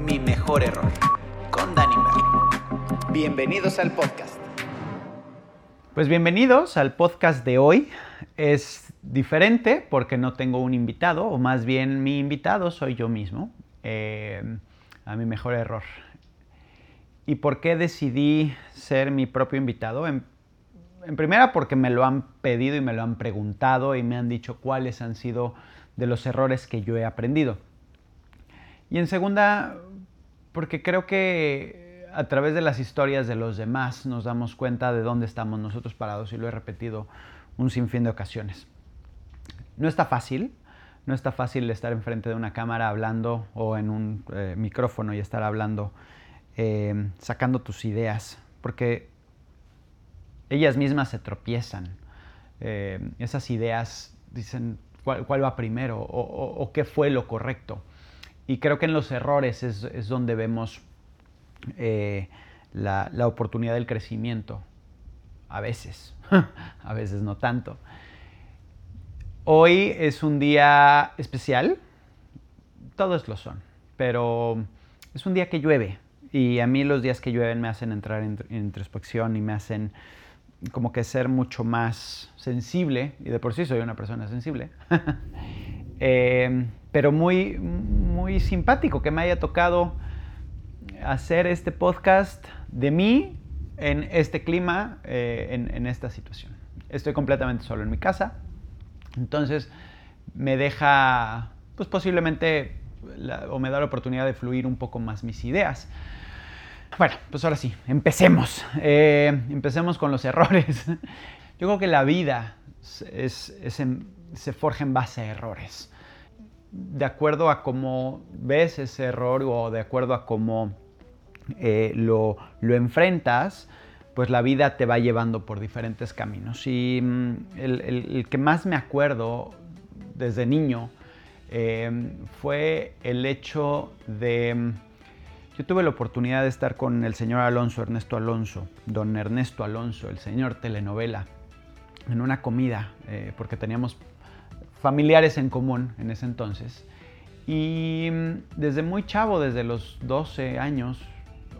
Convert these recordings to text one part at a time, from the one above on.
Mi mejor error con Danny Merlin. Bienvenidos al podcast. Pues bienvenidos al podcast de hoy. Es diferente porque no tengo un invitado, o más bien mi invitado soy yo mismo. Eh, a mi mejor error. ¿Y por qué decidí ser mi propio invitado? En, en, primera porque me lo han pedido y me lo han preguntado y me han dicho cuáles han sido de los errores que yo he aprendido. Y en segunda porque creo que a través de las historias de los demás nos damos cuenta de dónde estamos nosotros parados y lo he repetido un sinfín de ocasiones. No está fácil, no está fácil estar enfrente de una cámara hablando o en un eh, micrófono y estar hablando, eh, sacando tus ideas, porque ellas mismas se tropiezan. Eh, esas ideas dicen cuál, cuál va primero o, qué fue lo correcto. Y creo que en los errores es, es donde vemos la, la oportunidad del crecimiento. A veces, a veces no tanto. Hoy es un día especial, todos lo son, pero es un día que llueve y a mí los días que llueven me hacen entrar en, introspección y me hacen como que ser mucho más sensible, y de por sí soy una persona sensible, eh, pero muy, muy simpático que me haya tocado hacer este podcast de mí en este clima, eh, en, esta situación. Estoy completamente solo en mi casa, entonces me deja, pues posiblemente, o me da la oportunidad de fluir un poco más mis ideas. Bueno, pues ahora sí, empecemos. Eh, empecemos con los errores. Yo creo que la vida se forja en base a errores. De acuerdo a cómo ves ese error o de acuerdo a cómo eh, lo, lo enfrentas, pues la vida te va llevando por diferentes caminos. Y mm, el, que más me acuerdo desde niño eh, fue el hecho de... Yo tuve la oportunidad de estar con el señor Alonso, Ernesto Alonso, don Ernesto Alonso, el señor telenovela, en una comida, eh, porque teníamos familiares en común en ese entonces. Y mm, desde muy chavo, desde los 12 años,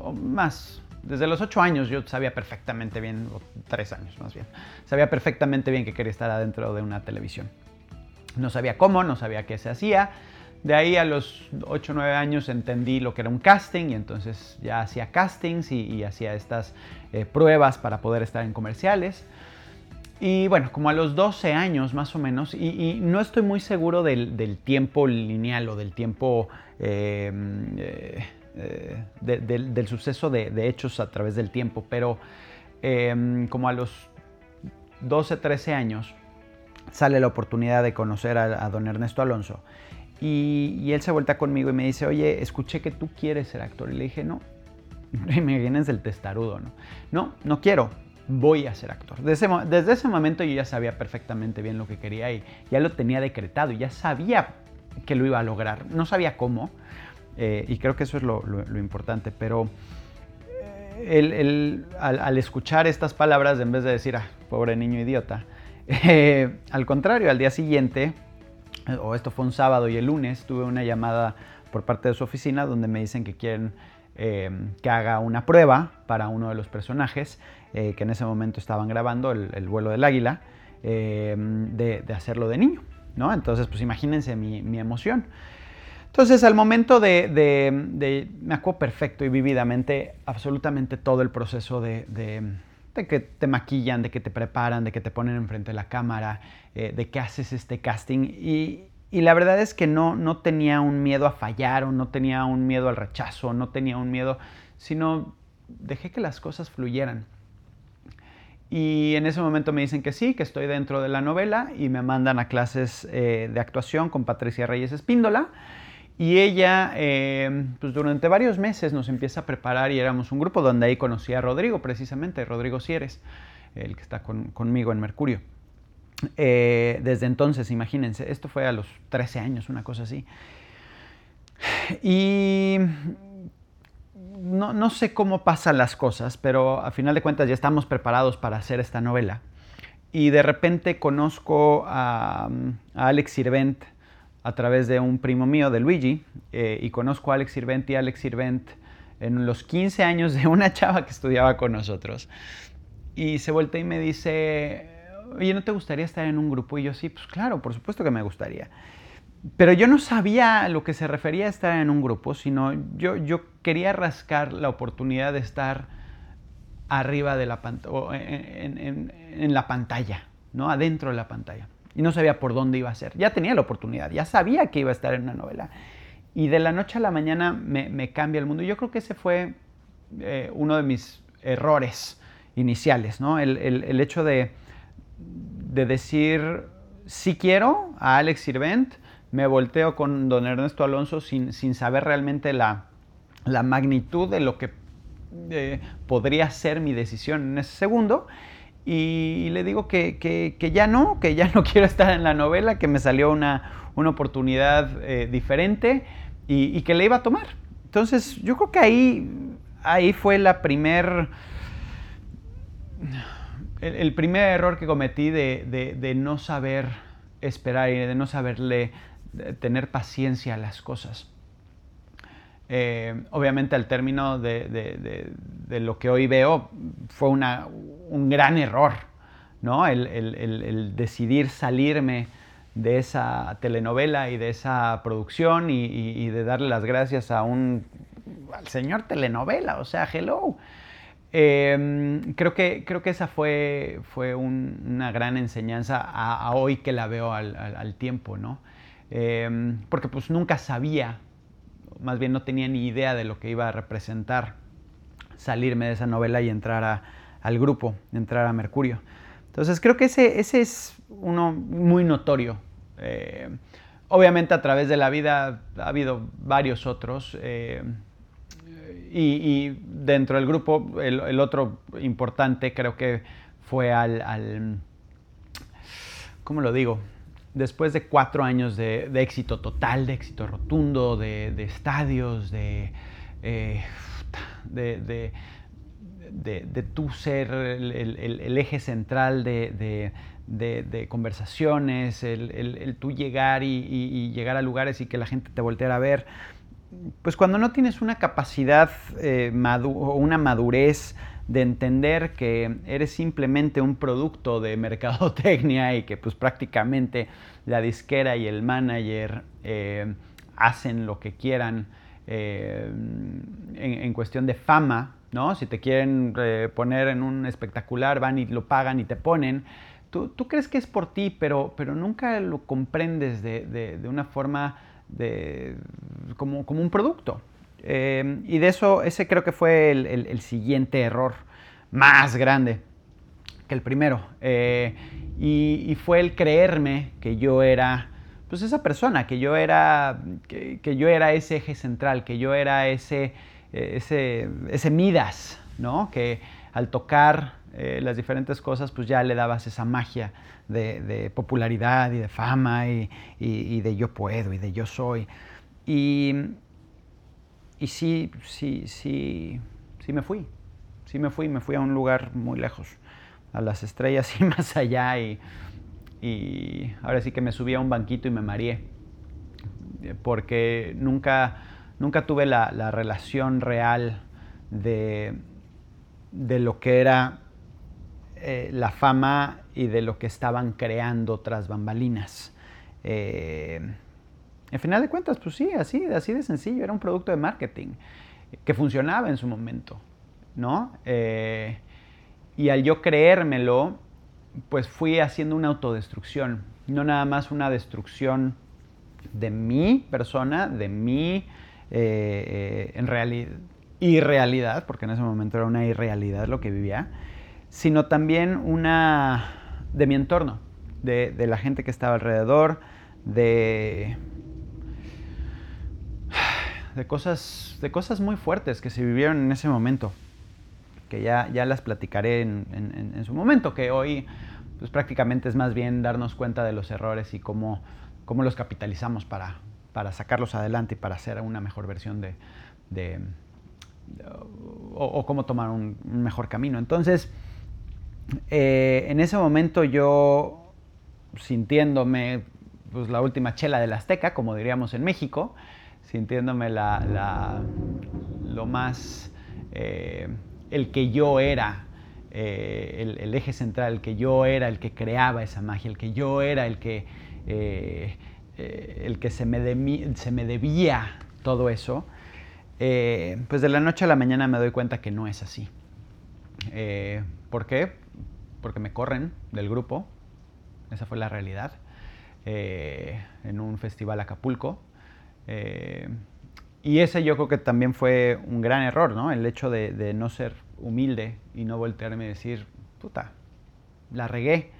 o más, desde los 8 años yo sabía perfectamente bien, o 3 años más bien, sabía perfectamente bien que quería estar adentro de una televisión. No sabía cómo, no sabía qué se hacía. De ahí a los 8 o 9 años entendí lo que era un casting y entonces ya hacía castings y, hacía estas eh, pruebas para poder estar en comerciales. Y bueno, como a los 12 años más o menos, y, no estoy muy seguro del, tiempo lineal o del tiempo... Eh, eh, eh, de, de, del suceso de, hechos a través del tiempo, pero eh, como a los 12, 13 años sale la oportunidad de conocer a don Ernesto Alonso y, él se vuelta conmigo y me dice, oye, escuché que tú quieres ser actor. Y le dije, no, imagínense el testarudo, ¿no? No, no quiero, voy a ser actor. Desde ese, momento yo ya sabía perfectamente bien lo que quería y ya lo tenía decretado y ya sabía que lo iba a lograr. No sabía cómo, eh, y creo que eso es lo, importante, pero eh, el, al, escuchar estas palabras, en vez de decir, ah, pobre niño idiota, eh, al contrario, al día siguiente, o esto fue un sábado y el lunes, tuve una llamada por parte de su oficina donde me dicen que quieren eh, que haga una prueba para uno de los personajes que en ese momento estaban grabando, el, el vuelo del águila, de, de, hacerlo de niño. ¿no? Entonces, pues imagínense mi, emoción. Entonces, al momento de, me acuerdo perfecto y vividamente, absolutamente todo el proceso de, de, que te maquillan, de que te preparan, de que te ponen enfrente de la cámara, eh, de que haces este casting. Y, y, la verdad es que no, no tenía un miedo a fallar o no tenía un miedo al rechazo, no tenía un miedo, sino dejé que las cosas fluyeran. Y en ese momento me dicen que sí, que estoy dentro de la novela y me mandan a clases eh, de actuación con Patricia Reyes Espíndola. Y ella, eh, pues durante varios meses nos empieza a preparar y éramos un grupo donde ahí conocí a Rodrigo, precisamente, Rodrigo Sieres, el que está con, conmigo en Mercurio. Eh, desde entonces, imagínense, esto fue a los 13 años, una cosa así. Y no, sé cómo pasan las cosas, pero a final de cuentas ya estamos preparados para hacer esta novela. Y de repente conozco a, Alex Sirvent a través de un primo mío, de Luigi, eh, y conozco a Alex Sirvent y Alex Sirvent en los 15 años de una chava que estudiaba con nosotros. Y se voltea y me dice, oye, ¿no te gustaría estar en un grupo? Y yo sí, pues claro, por supuesto que me gustaría. Pero yo no sabía a lo que se refería estar en un grupo, sino yo, yo quería rascar la oportunidad de estar arriba de la pantalla, en, en, la pantalla, ¿no? Adentro de la pantalla. Y no sabía por dónde iba a ser. Ya tenía la oportunidad, ya sabía que iba a estar en una novela. Y de la noche a la mañana me, cambia el mundo. Yo creo que ese fue eh, uno de mis errores iniciales, ¿no? El, el, hecho de, de decir, sí quiero a Alex Sirvent, me volteo con don Ernesto Alonso sin, saber realmente la, magnitud de lo que eh, podría ser mi decisión en ese segundo. Y, le digo que, ya no, que ya no quiero estar en la novela, que me salió una, oportunidad eh, diferente y, que le iba a tomar. Entonces, yo creo que ahí, ahí fue la primer, el, primer error que cometí de, de no saber esperar y de no saberle tener paciencia a las cosas. Eh, obviamente al término de, lo que hoy veo fue un gran error, ¿no? El, decidir salirme de esa telenovela y de esa producción y, de darle las gracias a un al señor telenovela, o sea, hello. Eh, creo, que, creo que esa fue, fue una gran enseñanza a, hoy que la veo al, tiempo, ¿no? Em, porque pues nunca sabía, más bien no tenía ni idea de lo que iba a representar salirme de esa novela y entrar al grupo, entrar a Mercurio. Entonces creo que ese, ese es uno muy notorio. Eh, obviamente a través de la vida ha habido varios otros. Eh, y, dentro del grupo, el, otro importante creo que fue al, ¿cómo lo digo? después de cuatro años de, éxito total, de éxito rotundo, de, estadios, de, eh, de, de, tú ser el, eje central de, conversaciones, el, tú llegar y, llegar a lugares y que la gente te volteara a ver, pues cuando no tienes una capacidad eh, o una madurez de entender que eres simplemente un producto de mercadotecnia y que pues prácticamente la disquera y el manager eh, hacen lo que quieran eh, en, cuestión de fama, ¿no? Si te quieren eh, poner en un espectacular, van y lo pagan y te ponen. Tú, crees que es por ti, pero, pero nunca lo comprendes de, una forma de, como un producto. Em, y de eso, ese creo que fue el, siguiente error más grande que el primero. Eh, y, fue el creerme que yo era, pues esa persona, que yo era, que, yo era ese eje central, que yo era ese, ese, ese Midas, ¿no? Que al tocar eh, las diferentes cosas, pues ya le dabas esa magia de, popularidad y de fama y, y, de yo puedo y de yo soy. Y, y sí, sí, sí, sí me fui. Sí me fui, me fui a un lugar muy lejos, a las estrellas y más allá. Y, ahora sí que me subí a un banquito y me mareé. Porque nunca, nunca tuve la, relación real de, de, lo que era eh, la fama y de lo que estaban creando tras bambalinas. Eh, al final de cuentas, pues sí, así, así de sencillo, era un producto de marketing que funcionaba en su momento, ¿no? Eh, y al yo creérmelo, pues fui haciendo una autodestrucción, no nada más una destrucción de mi persona, de mi eh, eh, en realidad, irrealidad, porque en ese momento era una irrealidad lo que vivía, sino también una de mi entorno, de la gente que estaba alrededor, de de cosas, de cosas muy fuertes que se vivieron en ese momento, que ya, ya las platicaré en, su momento, que hoy pues prácticamente es más bien darnos cuenta de los errores y cómo, cómo los capitalizamos para, para sacarlos adelante y para hacer una mejor versión de, o, cómo tomar un, mejor camino. Entonces, eh, en ese momento yo, sintiéndome pues, la última chela del Azteca, como diríamos en México, sintiéndome la, lo más, eh, el que yo era, eh, el, eje central, el que yo era el que creaba esa magia, el que yo era el que, el que se, me se me debía todo eso, eh, pues de la noche a la mañana me doy cuenta que no es así. Eh, ¿Por qué? Porque me corren del grupo, esa fue la realidad, eh, en un festival Acapulco. y ese yo creo que también fue un gran error, ¿no? El hecho de, de no ser humilde y no voltearme y decir, puta, la regué.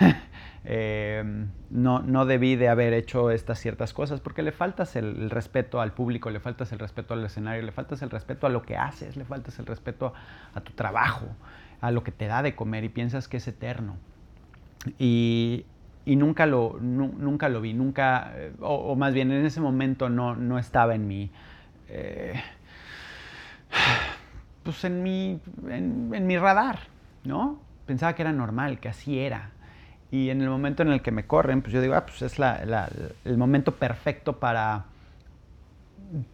Em, no, no debí de haber hecho estas ciertas cosas porque le faltas el, respeto al público, le faltas el respeto al escenario, le faltas el respeto a lo que haces, le faltas el respeto a, tu trabajo, a lo que te da de comer y piensas que es eterno. Y, nunca, lo, nunca lo vi, nunca, eh, o, más bien en ese momento no, no estaba en mi... Eh, pues en mi, en mi radar, ¿no? Pensaba que era normal, que así era. Y en el momento en el que me corren, pues yo digo, ah, pues es el momento perfecto para,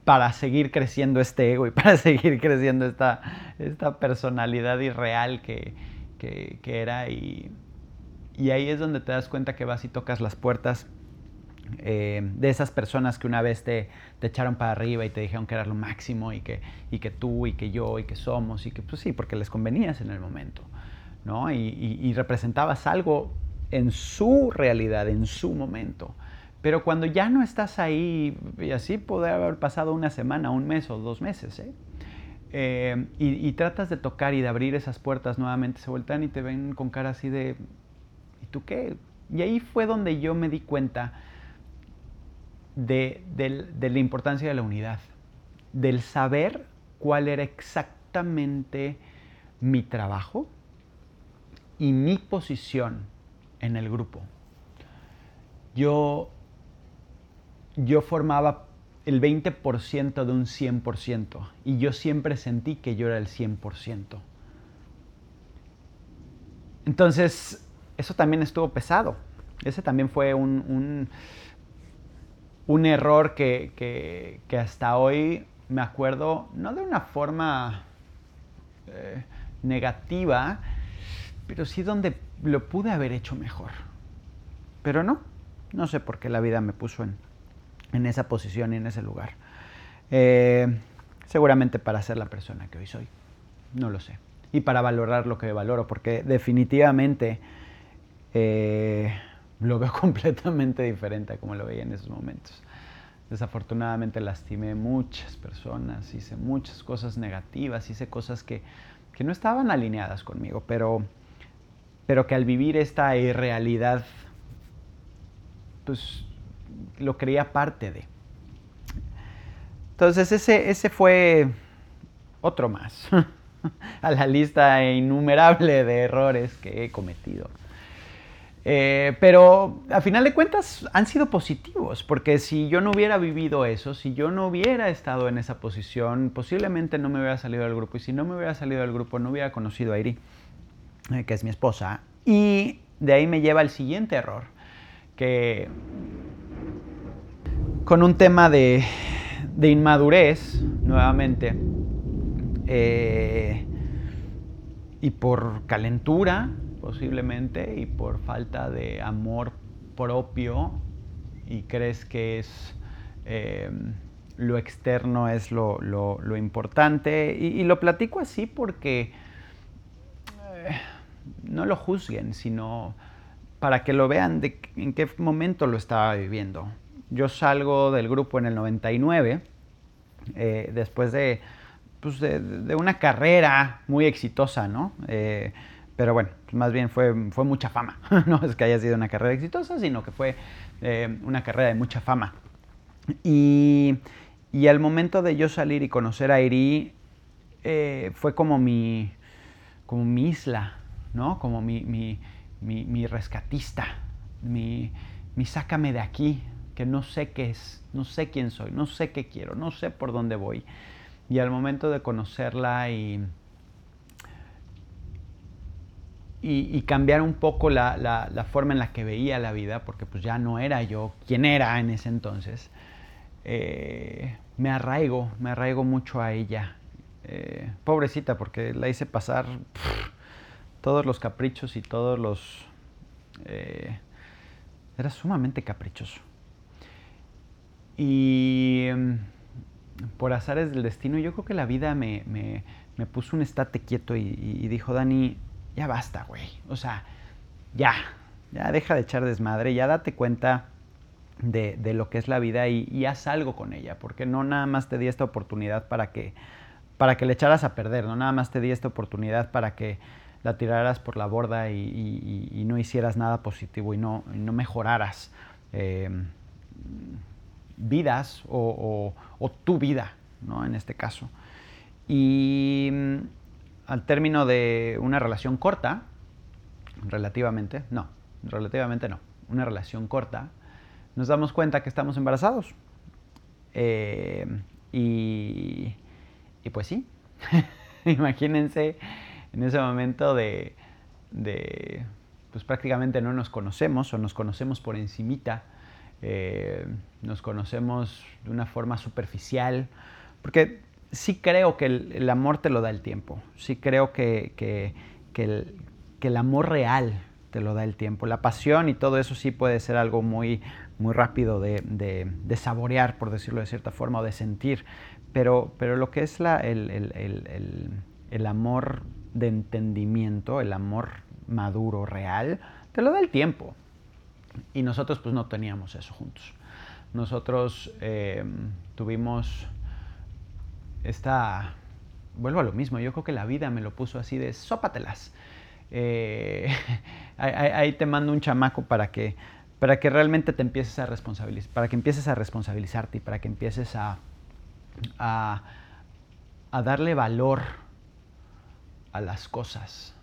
para seguir creciendo este ego y para seguir creciendo esta, esta personalidad irreal que, que, era. Y, y, ahí es donde te das cuenta que vas y tocas las puertas eh, de esas personas que una vez te, te, echaron para arriba y te dijeron que era lo máximo y que, y que tú y que yo y que somos y que pues sí, porque les convenías en el momento. ¿no? Y, y representabas algo en su realidad, en su momento. Pero cuando ya no estás ahí, y así puede haber pasado una semana, un mes o dos meses, ¿eh? Eh, y, tratas de tocar y de abrir esas puertas nuevamente, se vueltan y te ven con cara así de, ¿y tú qué? Y ahí fue donde yo me di cuenta de, de la importancia de la unidad, del saber cuál era exactamente mi trabajo y mi posición en el grupo. Yo, yo formaba el 20% de un 100% y yo siempre sentí que yo era el 100%. Entonces, eso también estuvo pesado. Ese también fue un, un, error que, hasta hoy me acuerdo, no de una forma eh, negativa, pero sí donde lo pude haber hecho mejor. Pero no, no sé por qué la vida me puso en, en esa posición y en ese lugar. Eh, seguramente para ser la persona que hoy soy, no lo sé. Y para valorar lo que valoro, porque definitivamente eh, lo veo completamente diferente a como lo veía en esos momentos. Desafortunadamente lastimé muchas personas, hice muchas cosas negativas, hice cosas que, que no estaban alineadas conmigo, pero pero que al vivir esta irrealidad, pues lo creía parte de. Entonces ese, ese fue otro más a la lista innumerable de errores que he cometido. Eh, pero a final de cuentas han sido positivos, porque si yo no hubiera vivido eso, si yo no hubiera estado en esa posición, posiblemente no me hubiera salido del grupo. Y si no me hubiera salido del grupo, no hubiera conocido a Iri. Eh, que es mi esposa, y de ahí me lleva al siguiente error, que con un tema de, inmadurez, nuevamente, eh, y por calentura, posiblemente, y por falta de amor propio, y crees que es... Eh, lo externo es lo, importante. Y, lo platico así porque no lo juzguen, sino para que lo vean de en qué momento lo estaba viviendo. Yo salgo del grupo en el 99, eh, después pues de, de, una carrera muy exitosa, ¿no? Eh, pero bueno, más bien fue, fue mucha fama. no es que haya sido una carrera exitosa, sino que fue eh, una carrera de mucha fama. Y, y, al momento de yo salir y conocer a Iri, fue como mi, como mi isla, ¿no? Como mi, rescatista, mi, sácame de aquí, que no sé qué es, no sé quién soy, no sé qué quiero, no sé por dónde voy. y al momento de conocerla y, y, cambiar un poco la, forma en la que veía la vida, porque pues ya no era yo quien era en ese entonces, eh, me arraigo, me arraigo mucho a ella. Eh, pobrecita, porque la hice pasar todos los caprichos y todos los... Eh, era sumamente caprichoso. Y mm, por azares del destino, yo creo que la vida me, puso un estate quieto y, dijo, Dani, ya basta, güey. O sea, ya, ya deja de echar desmadre, ya date cuenta de, lo que es la vida y, haz algo con ella, porque no nada más te di esta oportunidad para que, para que le echaras a perder, no nada más te di esta oportunidad para que la tiraras por la borda y, no hicieras nada positivo y no, no mejoraras eh, vidas o, tu vida, ¿no? En este caso. Y mm, al término de una relación corta, relativamente, no, relativamente no, una relación corta, nos damos cuenta que estamos embarazados. Eh, y, y pues sí, imagínense en ese momento de, pues prácticamente no nos conocemos o nos conocemos por encimita, eh, nos conocemos de una forma superficial, porque sí creo que el, amor te lo da el tiempo, sí creo que, el, amor real te lo da el tiempo, la pasión y todo eso sí puede ser algo muy, muy rápido de, saborear, por decirlo de cierta forma, o de sentir, pero, pero lo que es la, el amor de entendimiento, el amor maduro, real, te lo da el tiempo. Y nosotros pues no teníamos eso juntos. Nosotros eh, tuvimos esta, vuelvo a lo mismo, yo creo que la vida me lo puso así de sópatelas. Eh, ahí, te mando un chamaco para que, para que realmente te empieces a responsabilizar, para que empieces a responsabilizarte y para que empieces a, a, a darle valor las cosas.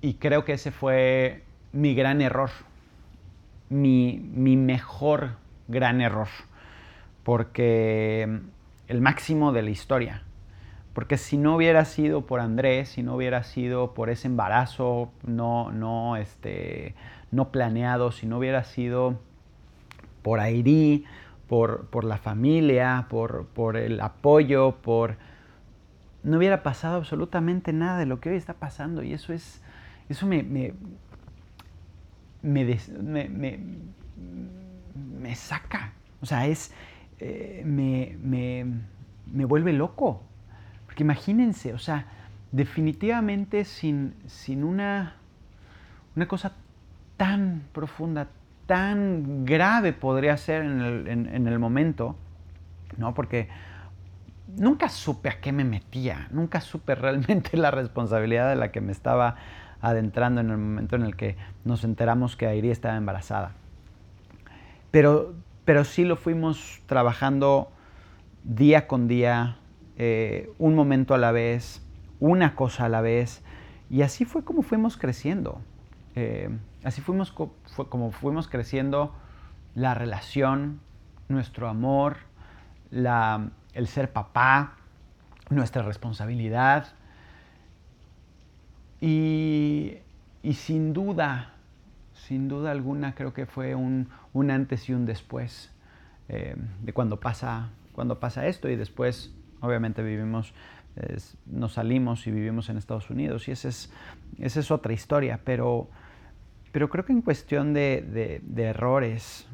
Y creo que ese fue mi gran error, mi, mejor gran error, porque el máximo de la historia. Porque si no hubiera sido por Andrés, si no hubiera sido por ese embarazo no, no, este, no planeado, si no hubiera sido por Airi, por, por la familia, por, por el apoyo, por no hubiera pasado absolutamente nada de lo que hoy está pasando. Y eso es, eso me, me, me, me, saca. O sea, es, eh, me, me, vuelve loco. Porque imagínense, o sea, definitivamente sin, sin una, una cosa tan profunda, tan grave podría ser en el, en el momento, ¿no? Porque nunca supe a qué me metía, nunca supe realmente la responsabilidad de la que me estaba adentrando en el momento en el que nos enteramos que Airi estaba embarazada. Pero, pero sí lo fuimos trabajando día con día, eh, un momento a la vez, una cosa a la vez, y así fue como fuimos creciendo. Eh, así fuimos como fuimos creciendo la relación, nuestro amor, la, el ser papá, nuestra responsabilidad. Y, sin duda, sin duda alguna, creo que fue un, antes y un después eh, de cuando pasa, cuando pasa esto. Y después, obviamente, vivimos, nos salimos y vivimos en Estados Unidos. Y esa es, esa es otra historia, pero, pero creo que en cuestión de, de errores,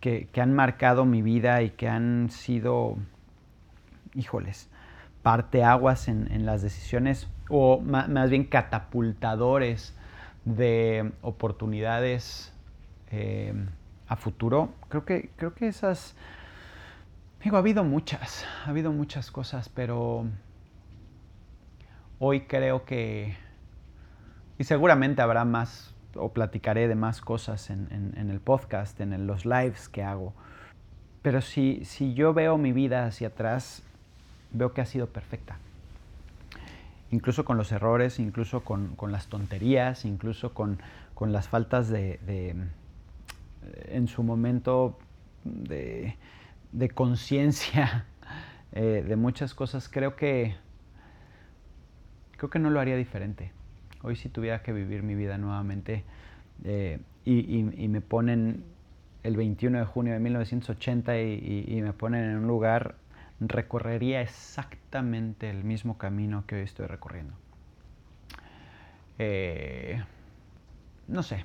que, han marcado mi vida y que han sido, híjoles, parteaguas en, las decisiones o más, bien catapultadores de oportunidades eh, a futuro. Creo que, creo que esas, digo, ha habido muchas, ha habido muchas cosas, pero hoy creo que, y seguramente habrá más o platicaré de más cosas en, el podcast, en los lives que hago. Pero si, si yo veo mi vida hacia atrás, veo que ha sido perfecta. Incluso con los errores, incluso con, las tonterías, incluso con, las faltas de, en su momento de, de conciencia eh, de muchas cosas, creo que, creo que no lo haría diferente. Hoy si tuviera que vivir mi vida nuevamente eh, y, me ponen el 21 de junio de 1980 y, me ponen en un lugar, recorrería exactamente el mismo camino que hoy estoy recorriendo. Eh, no sé,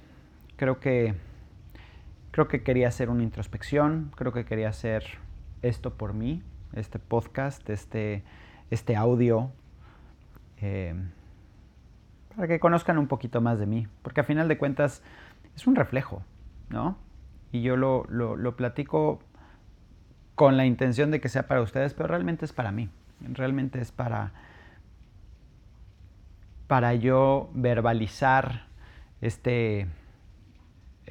creo que creo que quería hacer una introspección, creo que quería hacer esto por mí, este podcast, este, este audio, eh, para que conozcan un poquito más de mí, porque a final de cuentas es un reflejo, ¿no? Y yo lo, lo platico con la intención de que sea para ustedes, pero realmente es para mí, realmente es para, para yo verbalizar este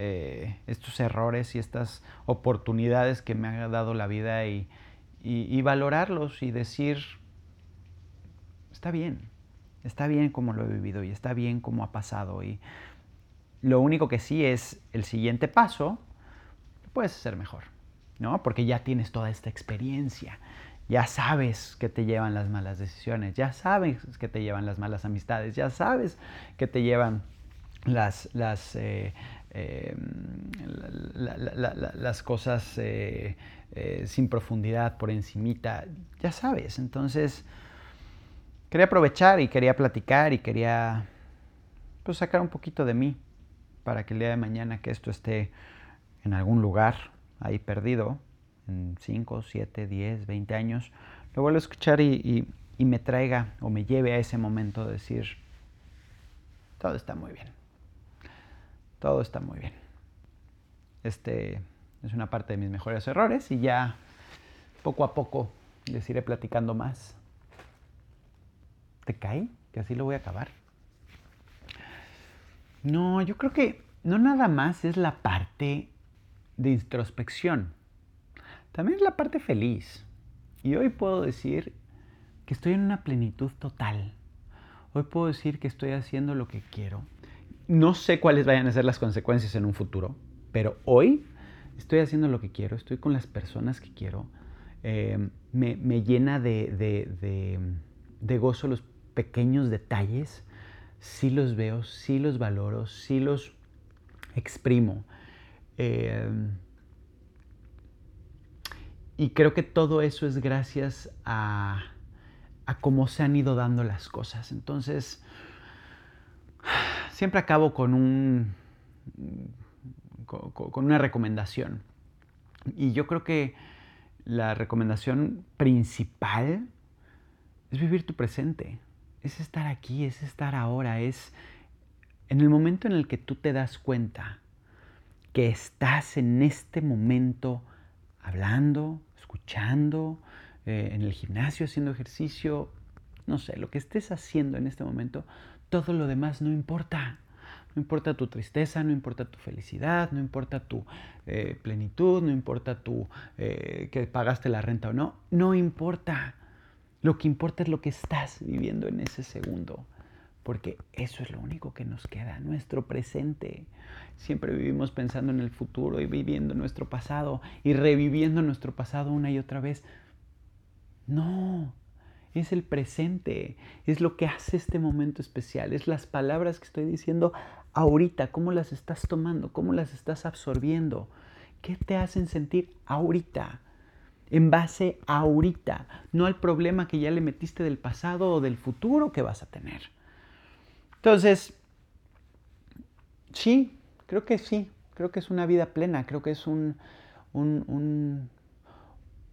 eh, estos errores y estas oportunidades que me ha dado la vida y, valorarlos y decir, está bien, está bien como lo he vivido y está bien como ha pasado. Y lo único que sí es el siguiente paso, puedes ser mejor, ¿no? Porque ya tienes toda esta experiencia. Ya sabes que te llevan las malas decisiones, ya sabes que te llevan las malas amistades, ya sabes que te llevan las, las, eh, Em, las cosas eh, eh, sin profundidad, por encimita, ya sabes. Entonces, quería aprovechar y quería platicar y quería pues, sacar un poquito de mí para que el día de mañana que esto esté en algún lugar ahí perdido, en 5, 7, 10, 20 años, lo vuelvo a escuchar y, y me traiga o me lleve a ese momento de decir, todo está muy bien todo está muy bien. Este es una parte de mis mejores errores y ya poco a poco les iré platicando más. ¿Te cae? Que así lo voy a acabar. No, yo creo que no nada más es la parte de introspección. También es la parte feliz. Y hoy puedo decir que estoy en una plenitud total. Hoy puedo decir que estoy haciendo lo que quiero no sé cuáles vayan a ser las consecuencias en un futuro, pero hoy estoy haciendo lo que quiero, estoy con las personas que quiero. Eh, me, llena de, gozo los pequeños detalles. Sí los veo, sí los valoro, sí los exprimo. Eh, y creo que todo eso es gracias a, a cómo se han ido dando las cosas. Entonces, siempre acabo con, un, con una recomendación. Y yo creo que la recomendación principal es vivir tu presente, es estar aquí, es estar ahora, es en el momento en el que tú te das cuenta que estás en este momento hablando, escuchando, eh, en el gimnasio haciendo ejercicio, no sé, lo que estés haciendo en este momento, todo lo demás no importa. No importa tu tristeza, no importa tu felicidad, no importa tu eh, plenitud, no importa tu eh, que pagaste la renta o no. No importa. Lo que importa es lo que estás viviendo en ese segundo. Porque eso es lo único que nos queda, nuestro presente. Siempre vivimos pensando en el futuro y viviendo nuestro pasado y reviviendo nuestro pasado una y otra vez. No, es el presente, es lo que hace este momento especial, es las palabras que estoy diciendo ahorita, cómo las estás tomando, cómo las estás absorbiendo, qué te hacen sentir ahorita, en base a ahorita, no al problema que ya le metiste del pasado o del futuro que vas a tener. Entonces, sí, creo que sí, creo que es una vida plena, creo que es un, un,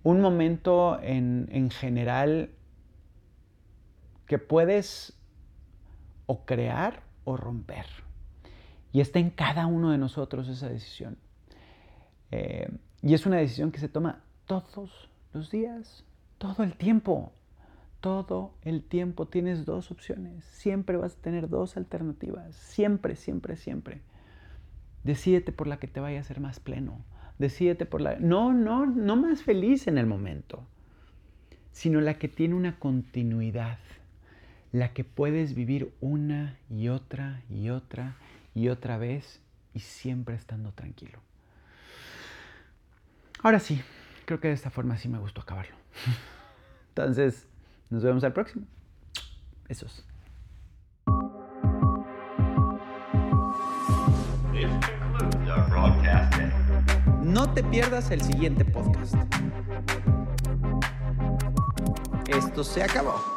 un, momento en, en general que puedes o crear o romper. Y está en cada uno de nosotros esa decisión. Eh, y es una decisión que se toma todos los días, todo el tiempo. Todo el tiempo tienes dos opciones. Siempre vas a tener dos alternativas. Siempre, siempre, siempre. Decídete por la que te vaya a hacer más pleno. Decídete por la... No, no, no más feliz en el momento, sino la que tiene una continuidad la que puedes vivir una y otra y otra y otra vez y siempre estando tranquilo. Ahora sí, creo que de esta forma sí me gustó acabarlo. Entonces, nos vemos al próximo. Besos. No te pierdas el siguiente podcast. Esto se acabó.